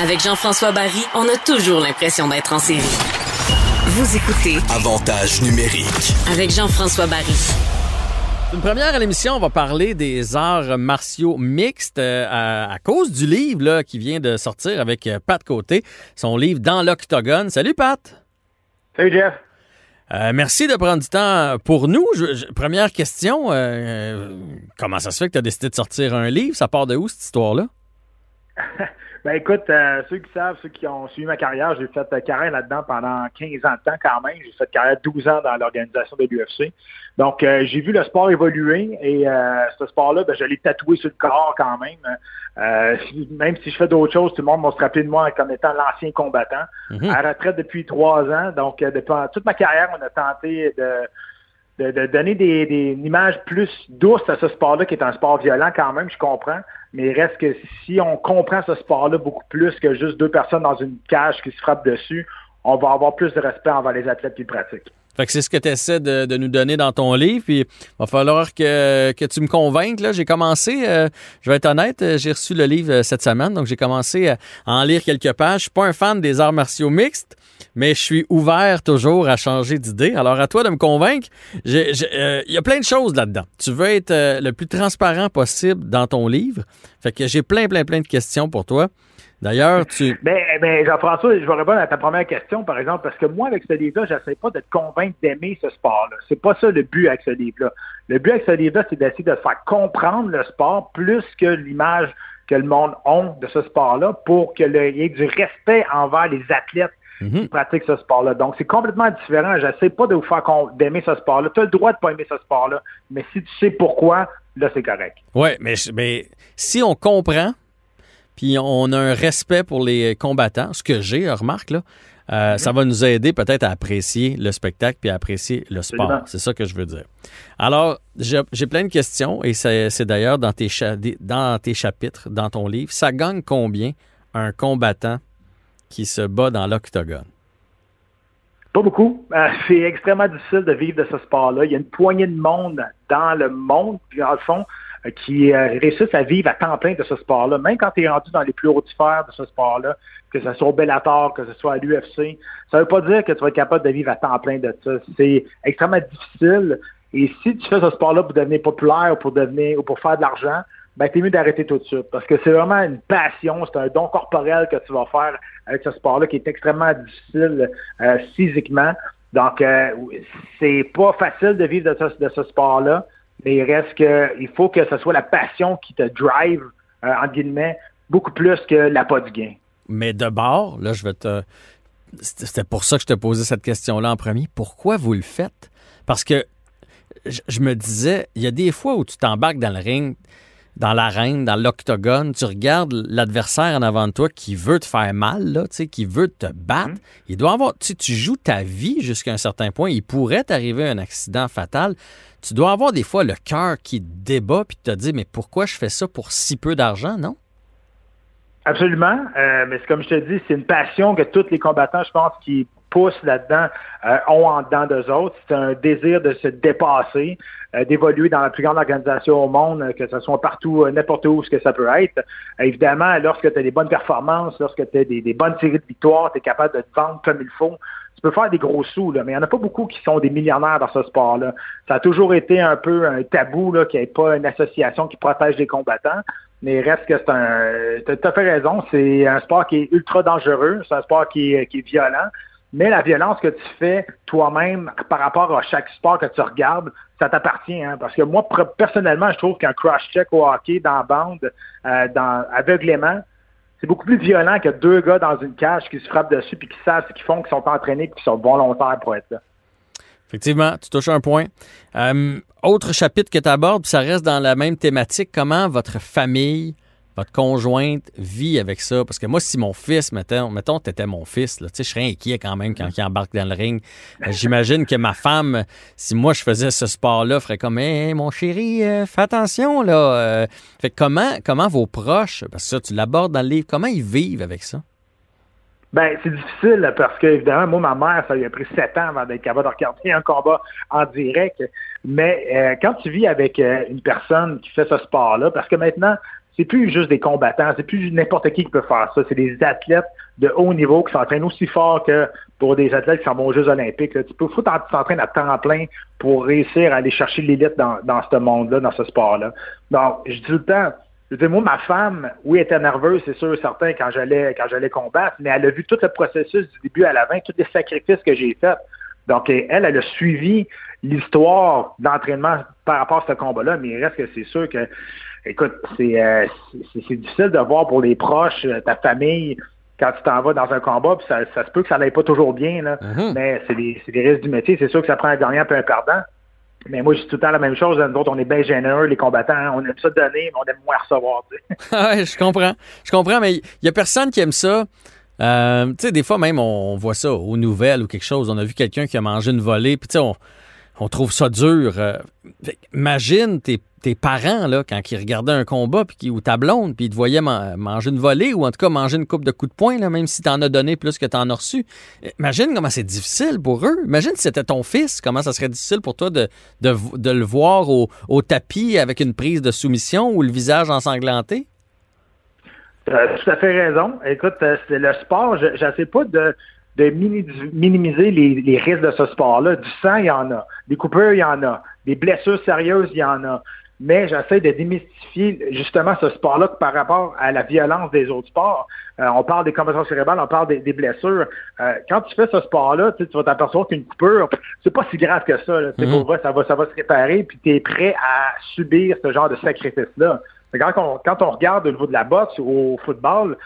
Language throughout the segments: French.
Avec Jean-François Barry, on a toujours l'impression d'être en série. Vous écoutez Avantage numérique. avec Jean-François Barry. Une première à l'émission, on va parler des arts martiaux mixtes euh, à, à cause du livre là, qui vient de sortir avec euh, Pat Côté, son livre Dans l'Octogone. Salut Pat! Salut Jeff. Euh, merci de prendre du temps pour nous. Je- je- première question, euh, comment ça se fait que tu as décidé de sortir un livre? Ça part de où cette histoire-là? Ben écoute, euh, ceux qui savent, ceux qui ont suivi ma carrière, j'ai fait euh, carrière là-dedans pendant 15 ans de temps quand même. J'ai fait carrière 12 ans dans l'organisation de l'UFC. Donc euh, j'ai vu le sport évoluer et euh, ce sport-là, ben, je l'ai tatoué sur le corps quand même. Même si je fais d'autres choses, tout le monde va se rappeler de moi comme étant l'ancien combattant. Mhm. À la retraite depuis trois ans. Donc depuis toute ma carrière, on a tenté de de, de donner des, des, une image plus douce à ce sport-là, qui est un sport violent quand même, je comprends. Mais il reste que si on comprend ce sport-là beaucoup plus que juste deux personnes dans une cage qui se frappent dessus, on va avoir plus de respect envers les athlètes qui le pratiquent. Fait que c'est ce que tu essaies de, de nous donner dans ton livre. Puis, il va falloir que, que tu me convainques. Là, j'ai commencé, euh, je vais être honnête, euh, j'ai reçu le livre euh, cette semaine, donc j'ai commencé à en lire quelques pages. Je suis pas un fan des arts martiaux mixtes, mais je suis ouvert toujours à changer d'idée. Alors, à toi de me convaincre. J'ai, euh, Il y a plein de choses là-dedans. Tu veux être euh, le plus transparent possible dans ton livre. Fait que j'ai plein, plein, plein de questions pour toi. D'ailleurs, tu... Ben, ben Jean-François, je vais répondre à ta première question, par exemple, parce que moi, avec ce livre-là, j'essaie pas de te convaincre d'aimer ce sport-là. C'est pas ça le but avec ce livre-là. Le but avec ce livre-là, c'est d'essayer de faire comprendre le sport plus que l'image que le monde a de ce sport-là pour qu'il y ait du respect envers les athlètes qui pratiquent ce sport-là. Donc, c'est complètement différent. J'essaie pas de vous faire d'aimer ce sport-là. Tu as le droit de pas aimer ce sport-là, mais si tu sais pourquoi, là, c'est correct. Oui, mais, je- mais si on comprend, puis on a un respect pour les combattants, ce que j'ai, remarque, là, euh, ça va nous aider peut-être à apprécier le spectacle puis à apprécier le sport. C'est ça que je veux dire. Alors, j'ai plein de questions et c'est d'ailleurs dans, tes dans tes chapitres, dans ton livre. Ça gagne combien un combattant qui se bat dans l'octogone? Pas beaucoup. Euh, c'est extrêmement difficile de vivre de ce sport-là. Il y a une poignée de monde dans le monde, puis dans le fond, euh, qui euh, réussissent à vivre à temps plein de ce sport-là. Même quand tu es rendu dans les plus hautes sphères de ce sport-là, que ce soit au Bellator, que ce soit à l'UFC, ça veut pas dire que tu vas être capable de vivre à temps plein de ça. C'est extrêmement difficile. Et si tu fais ce sport-là pour devenir populaire ou pour devenir ou pour faire de l'argent, ben t'es mieux d'arrêter tout de suite. Parce que c'est vraiment une passion, c'est un don corporel que tu vas faire avec ce sport-là qui est extrêmement difficile euh, physiquement. Donc, euh, c'est pas facile de vivre de ce, de ce sport-là, mais il reste que il faut que ce soit la passion qui te drive, euh, entre guillemets, beaucoup plus que l'appât du gain. Mais de bord, là, je vais te. C'était pour ça que je te posais cette question-là en premier. Pourquoi vous le faites? Parce que je me disais, il y a des fois où tu t'embarques dans le ring, dans l'arène, dans l'octogone, tu regardes l'adversaire en avant de toi qui veut te faire mal, là, tu sais, qui veut te battre. Il doit avoir. Tu sais, tu joues ta vie jusqu'à un certain point. Il pourrait t'arriver un accident fatal. Tu dois avoir des fois le cœur qui te débat puis te dit, mais pourquoi je fais ça pour si peu d'argent, non? Absolument. Euh, mais c'est comme je te dis, c'est une passion que tous les combattants, je pense, qui poussent là-dedans, euh, ont en dedans d'eux autres. C'est un désir de se dépasser, euh, d'évoluer dans la plus grande organisation au monde, euh, que ce soit partout, n'importe où ce que ça peut être. Évidemment, lorsque tu as des bonnes performances, lorsque tu as des, bonnes séries de victoires, tu es capable de te vendre comme il faut. Tu peux faire des gros sous, là, mais il n'y en a pas beaucoup qui sont des millionnaires dans ce sport-là. Ça a toujours été un peu un tabou qu'il n'y ait pas une association qui protège les combattants. Mais reste que c'est un. Tu as à fait raison. C'est un sport qui est ultra dangereux. C'est un sport qui est violent. Mais la violence que tu fais toi-même par rapport à chaque sport que tu regardes, ça t'appartient. Hein? Parce que moi, personnellement, je trouve qu'un cross-check au hockey dans la bande, euh, aveuglément, c'est beaucoup plus violent que deux gars dans une cage qui se frappent dessus puis qui savent ce qu'ils font, qui sont entraînés qui sont volontaires pour être là. Effectivement, tu touches un point. Euh, autre chapitre que tu abordes, puis ça reste dans la même thématique, comment votre famille votre conjointe vit avec ça? Parce que moi, si mon fils, mettons, mettons t'étais mon fils, là, je serais inquiet quand même quand il embarque dans le ring. Euh, j'imagine que ma femme, si moi je faisais ce sport-là, ferait comme hey, mon chéri, euh, fais attention là. Euh. fait comment, comment vos proches, parce que ça, tu l'abordes dans le livre, comment ils vivent avec ça? Ben, c'est difficile parce que, évidemment, moi, ma mère, ça lui a pris sept ans avant d'être capable de regarder un combat en direct. Mais quand tu vis avec une personne qui fait ce sport-là, parce que maintenant, c'est plus juste des combattants, c'est plus n'importe qui qui peut faire ça. C'est des athlètes de haut niveau qui s'entraînent aussi fort que pour des athlètes qui s'en vont aux Jeux olympiques. Tu peux t'entraîner à temps plein pour réussir à aller chercher l'élite dans, dans ce monde-là, dans ce sport-là. Donc, je dis tout le temps, je dis, moi, ma femme, oui, elle était nerveuse, c'est sûr, certain, quand j'allais quand j'allais combattre, mais elle a vu tout le processus du début à la fin, tous les sacrifices que j'ai faits. Donc, elle, elle a suivi l'histoire d'entraînement par rapport à ce combat-là, mais il reste que c'est sûr que écoute, euh, c'est difficile de voir pour les proches, euh, ta famille, quand tu t'en vas dans un combat, puis ça, ça se peut que ça n'aille pas toujours bien, là, mm-hmm. mais c'est des, des risques du métier. C'est sûr que ça prend un gagnant et un perdant. Mais moi, je dis tout le temps la même chose. Nous autres, on est bien généreux, les combattants. On aime ça donner, mais on aime moins recevoir. ouais, je comprends. Je comprends, mais il n'y a personne qui aime ça. Euh, tu sais, des fois, même, on, voit ça aux nouvelles ou quelque chose. On a vu quelqu'un qui a mangé une volée, puis tu sais, on, on trouve ça dur. Euh, imagine tes, parents, là, quand ils regardaient un combat puis, ou ta blonde, puis ils te voyaient manger une volée ou en tout cas manger une coupe de coups de poing, là, même si tu en as donné plus que tu en as reçu. Imagine comment c'est difficile pour eux. Imagine si c'était ton fils, comment ça serait difficile pour toi de, le voir au, tapis avec une prise de soumission ou le visage ensanglanté? Tu as tout à fait raison. Écoute, euh, c'est le sport, je ne sais pas de de minimiser les, risques de ce sport-là. Du sang, il y en a. Des coupures, il y en a. Des blessures sérieuses, il y en a. Mais j'essaie de démystifier justement ce sport-là par rapport à la violence des autres sports. Euh, on parle des commotions cérébrales, on parle des, blessures. Euh, quand tu fais ce sport-là, tu vas t'apercevoir qu'une coupure, c'est pas si grave que ça. Mm-hmm. ça, va, ça va se réparer, puis tu es prêt à subir ce genre de sacrifice-là. Quand on, quand on regarde au niveau de la boxe ou au football,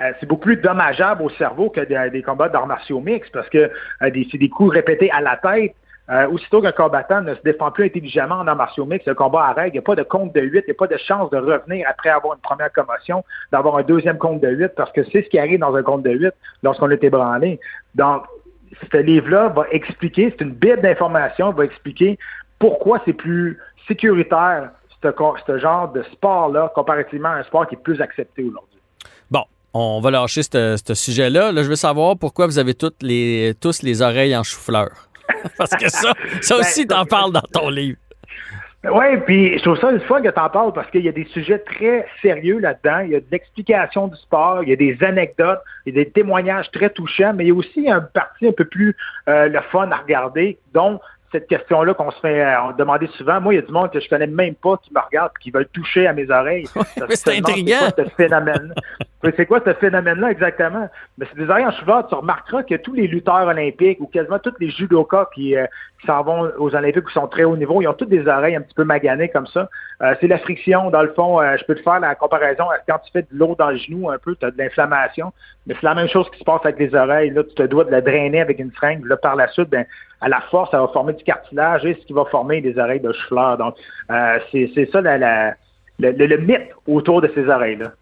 euh, c'est beaucoup plus dommageable au cerveau que des, combats d'arts martiaux mixtes parce que euh, c'est des coups répétés à la tête. Euh, aussitôt qu'un combattant ne se défend plus intelligemment en arts martiaux mixtes, le combat arrête. Il n'y a pas de compte de 8, il n'y a pas de chance de revenir après avoir une première commotion, d'avoir un deuxième compte de 8 parce que c'est ce qui arrive dans un compte de 8 lorsqu'on est ébranlé. Donc, ce livre-là va expliquer, c'est une bible d'information, va expliquer pourquoi c'est plus sécuritaire ce, genre de sport-là comparativement à un sport qui est plus accepté aujourd'hui. On va lâcher ce sujet-là. Là, je veux savoir pourquoi vous avez toutes les, tous les oreilles en chou-fleur. Parce que ça, ça aussi, ben, t'en parles dans ton livre. Oui, puis je trouve ça une fois que tu en parles parce qu'il y a des sujets très sérieux là-dedans. Il y a de l'explication du sport, il y a des anecdotes, il y a des témoignages très touchants, mais il y a aussi un parti un peu plus euh, le fun à regarder, dont cette question-là qu'on se fait euh, demander souvent. Moi, il y a du monde que je connais même pas qui me regarde qui veulent toucher à mes oreilles. c'est intriguant. Ce phénomène C'est quoi ce phénomène-là exactement? Mais c'est des oreilles en cheval. Tu remarqueras que tous les lutteurs olympiques ou quasiment tous les judokas qui, euh, qui s'en vont aux Olympiques ou sont très haut niveau, ils ont toutes des oreilles un petit peu maganées comme ça. Euh, c'est la friction. Dans le fond, je peux te faire la comparaison. Quand tu fais de l'eau dans le genou un peu, tu as de l'inflammation. Mais c'est la même chose qui se passe avec les oreilles. Là, tu te dois de la drainer avec une fringue. Là, par la suite, ben, à la force, ça va former du cartilage et ce qui va former des oreilles de chou Donc, euh, c'est ça le, mythe autour de ces oreilles-là.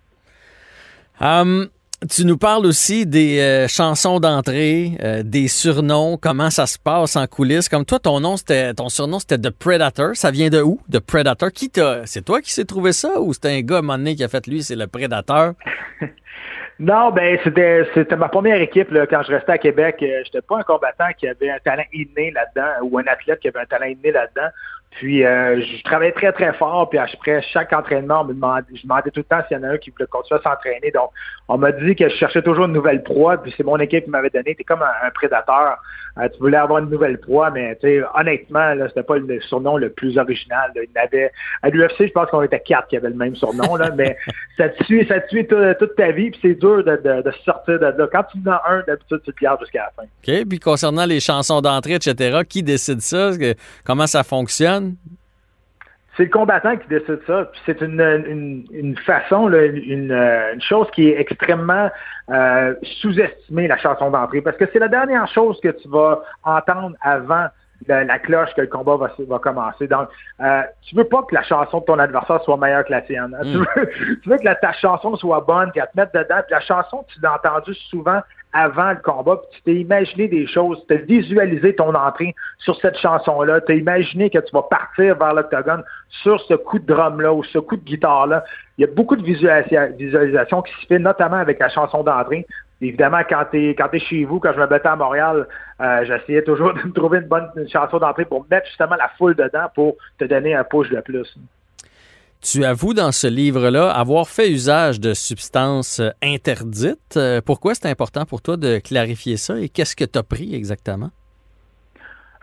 Hum, tu nous parles aussi des euh, chansons d'entrée, euh, des surnoms, comment ça se passe en coulisses? Comme toi, ton nom, ton surnom, c'était The Predator. Ça vient de où, The Predator? Qui t'a. C'est toi qui s'est trouvé ça ou c'était un gars à un moment qui a fait lui, c'est le Predator? Non, ben c'était ma première équipe quand je restais à Québec. Euh, J'étais pas un combattant qui avait un talent inné là-dedans ou un athlète qui avait un talent inné là-dedans. Puis euh, je travaillais très, très fort. Puis après chaque entraînement, on me demandait, je demandais tout le temps s'il y en a un qui voulait continuer à s'entraîner. Donc, on m'a dit que je cherchais toujours une nouvelle proie. Puis c'est mon équipe qui m'avait donné. T'es comme un, prédateur. Euh, tu voulais avoir une nouvelle proie, mais honnêtement, là, c'était pas le surnom le plus original. Il avait, à l'UFC, je pense qu'on était quatre qui avaient le même surnom. Là, mais ça te suit, ça te suit toute, ta vie. Puis c'est dur de, de, sortir de là. Quand tu en as un, d'habitude, tu te gardes jusqu'à la fin. OK. Puis concernant les chansons d'entrée, etc., qui décide ça? Comment ça fonctionne? C'est le combattant qui décide ça. c'est une, façon, euh, une, chose qui est extrêmement euh, sous-estimée, la chanson d'entrée, parce que c'est la dernière chose que tu vas entendre avant la, cloche que le combat va, va commencer. Donc, euh, tu veux pas que la chanson de ton adversaire soit meilleure que la tienne. Hein. Tu, mm. veux, tu, veux, que la, ta chanson soit bonne, qu'elle te mette dedans. Puis la chanson, tu l'as entendue souvent avant le combat, puis tu t'es imaginé des choses, tu as visualisé ton entrée sur cette chanson-là, tu as imaginé que tu vas partir vers l'octogone sur ce coup de drum-là ou ce coup de guitare-là. Il y a beaucoup de visualisation qui se fait, notamment avec la chanson d'entrée. Évidemment, quand tu es, chez vous, quand je me battais à Montréal, euh, j'essayais toujours de trouver une bonne chanson d'entrée pour mettre justement la foule dedans pour te donner un push de plus. Tu avoues dans ce livre-là avoir fait usage de substances interdites. Euh, pourquoi c'est important pour toi de clarifier ça et qu'est-ce que tu as pris exactement?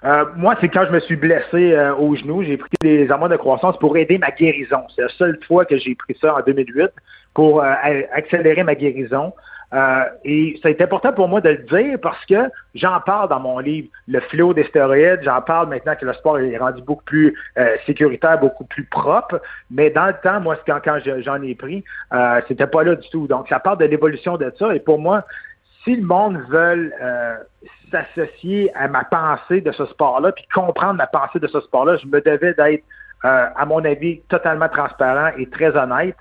Euh, moi, c'est quand je me suis blessé au genou, j'ai pris des hormones de croissance pour aider ma guérison. C'est la seule fois que j'ai pris ça en 2008 pour accélérer ma guérison. Euh, et c'est important pour moi de le dire parce que j'en parle dans mon livre, le flot des stéroïdes, j'en parle maintenant que le sport est rendu beaucoup plus euh, sécuritaire, beaucoup plus propre, mais dans le temps, moi, quand, quand j'en ai pris, euh, c'était pas là du tout. Donc, ça parle de l'évolution de ça, et pour moi, si le monde veut euh, s'associer à ma pensée de ce sport-là, puis comprendre ma pensée de ce sport-là, je me devais d'être, à mon avis, totalement transparent et très honnête.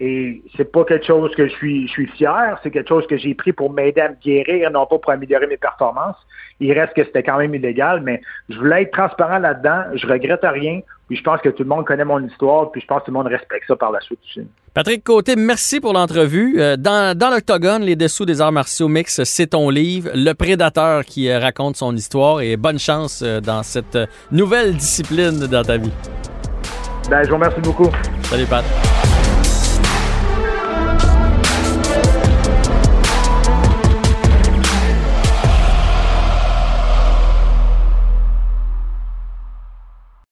Et c'est pas quelque chose que je suis, je suis fier, c'est quelque chose que j'ai pris pour m'aider à me guérir, non pas pour améliorer mes performances. Il reste que c'était quand même illégal, mais je voulais être transparent là-dedans. Je regrette rien. Puis je pense que tout le monde connaît mon histoire, puis je pense que tout le monde respecte ça par la suite aussi. Patrick Côté, merci pour l'entrevue. Euh, dans, dans l'Octogone, Les Dessous des arts martiaux mix, c'est ton livre, Le Prédateur qui euh, raconte son histoire et bonne chance euh, dans cette nouvelle discipline dans ta vie. Ben, je vous remercie beaucoup. Salut Pat.